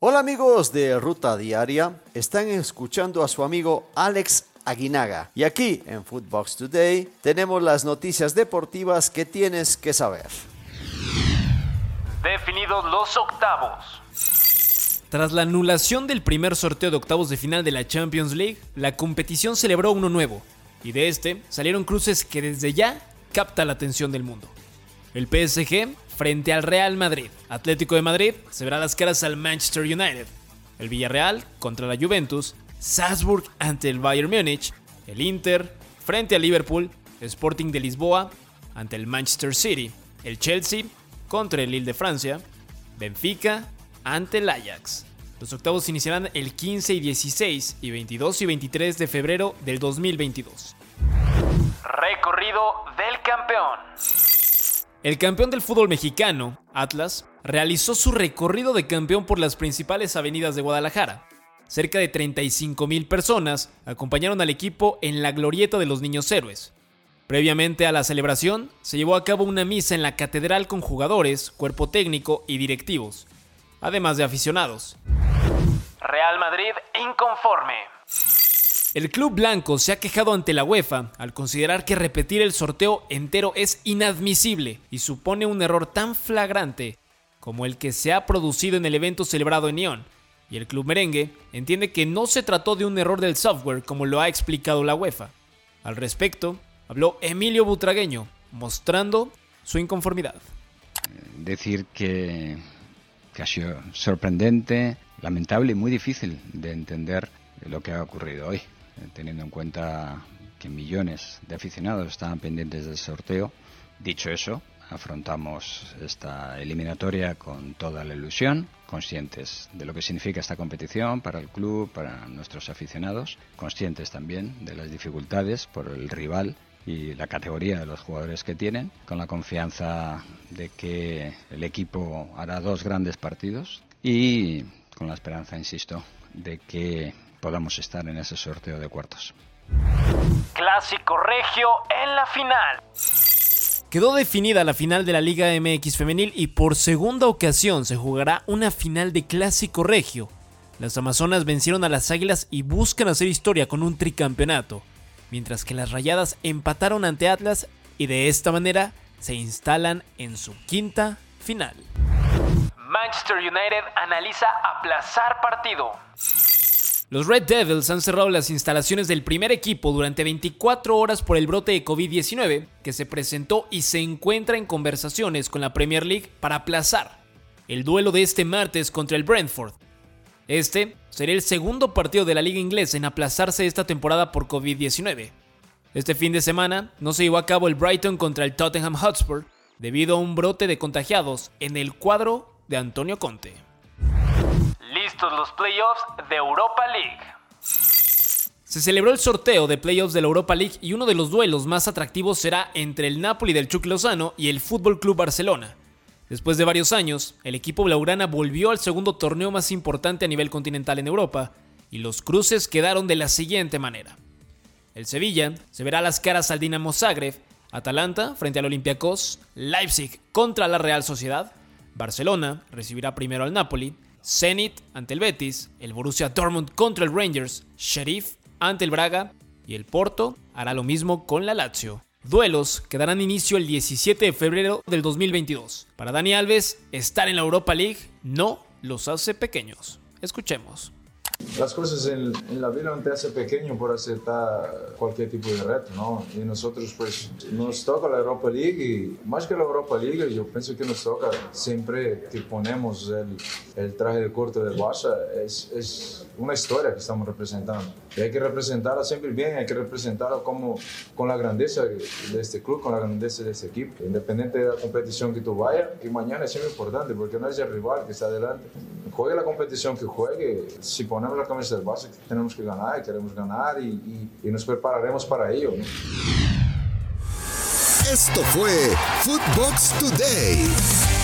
Hola amigos de Ruta Diaria, están escuchando a su amigo Alex Aguinaga. Y aquí en Footbox Today tenemos las noticias deportivas que tienes que saber. Definidos los octavos. Tras la anulación del primer sorteo de octavos de final de la Champions League, la competición celebró uno nuevo, y de este salieron cruces que desde ya capta la atención del mundo. El PSG frente al Real Madrid. Atlético de Madrid se verá las caras al Manchester United. El Villarreal contra la Juventus. Salzburg ante el Bayern Múnich. El Inter frente al Liverpool. Sporting de Lisboa ante el Manchester City. El Chelsea contra el Lille de Francia. Benfica ante el Ajax. Los octavos iniciarán el 15 y 16 y 22 y 23 de febrero del 2022. Recorrido del campeón. El campeón del fútbol mexicano, Atlas, realizó su recorrido de campeón por las principales avenidas de Guadalajara. Cerca de 35 mil personas acompañaron al equipo en la glorieta de los niños héroes. Previamente a la celebración, se llevó a cabo una misa en la catedral con jugadores, cuerpo técnico y directivos, además de aficionados. Real Madrid inconforme. El club blanco se ha quejado ante la UEFA al considerar que repetir el sorteo entero es inadmisible y supone un error tan flagrante como el que se ha producido en el evento celebrado en Nyon. Y el club merengue entiende que no se trató de un error del software como lo ha explicado la UEFA. Al respecto, habló Emilio Butragueño, mostrando su inconformidad. Decir que, que ha sido sorprendente, lamentable y muy difícil de entender lo que ha ocurrido hoy. Eh, teniendo en cuenta que millones de aficionados estaban pendientes del sorteo. Dicho eso, afrontamos esta eliminatoria con toda la ilusión, conscientes de lo que significa esta competición para el club, para nuestros aficionados, conscientes también de las dificultades por el rival y la categoría de los jugadores que tienen, con la confianza de que el equipo hará dos grandes partidos y con la esperanza, insisto, de que podamos estar en ese sorteo de cuartos. Clásico Regio en la final. Quedó definida la final de la Liga MX femenil y por segunda ocasión se jugará una final de Clásico Regio. Las Amazonas vencieron a las Águilas y buscan hacer historia con un tricampeonato, mientras que las Rayadas empataron ante Atlas y de esta manera se instalan en su quinta final. Manchester United analiza aplazar partido. Los Red Devils han cerrado las instalaciones del primer equipo durante 24 horas por el brote de COVID-19 que se presentó y se encuentra en conversaciones con la Premier League para aplazar el duelo de este martes contra el Brentford. Este sería el segundo partido de la liga inglesa en aplazarse esta temporada por COVID-19. Este fin de semana no se llevó a cabo el Brighton contra el Tottenham Hotspur debido a un brote de contagiados en el cuadro de Antonio Conte los playoffs de Europa League. Se celebró el sorteo de playoffs de la Europa League y uno de los duelos más atractivos será entre el Napoli del Chucky Lozano y el Fútbol Club Barcelona. Después de varios años, el equipo blaugrana volvió al segundo torneo más importante a nivel continental en Europa y los cruces quedaron de la siguiente manera. El Sevilla se verá las caras al Dinamo Zagreb, Atalanta frente al Olympiacos, Leipzig contra la Real Sociedad, Barcelona recibirá primero al Napoli, Zenit ante el Betis, el Borussia Dortmund contra el Rangers, Sheriff ante el Braga y el Porto hará lo mismo con la Lazio. Duelos que darán inicio el 17 de febrero del 2022. Para Dani Alves, estar en la Europa League no los hace pequeños. Escuchemos. Las cosas en, la vida no te hace pequeño por aceptar cualquier tipo de reto, ¿no? Y nosotros pues nos toca la Europa League y más que la Europa League yo pienso que nos toca siempre que ponemos el, el traje de corto del Barça es, es, una historia que estamos representando. Y hay que representarla siempre bien, hay que representarla como, con la grandeza de este club, con la grandeza de este equipo. Independiente de la competición que tú vayas, que mañana es siempre importante porque no es el rival que está adelante. Juegue la competición que juegue, si ponemos la camisa del Barça, tenemos que ganar, queremos ganar y, y, y nos prepararemos para ello. ¿no? Esto fue Footbox Today.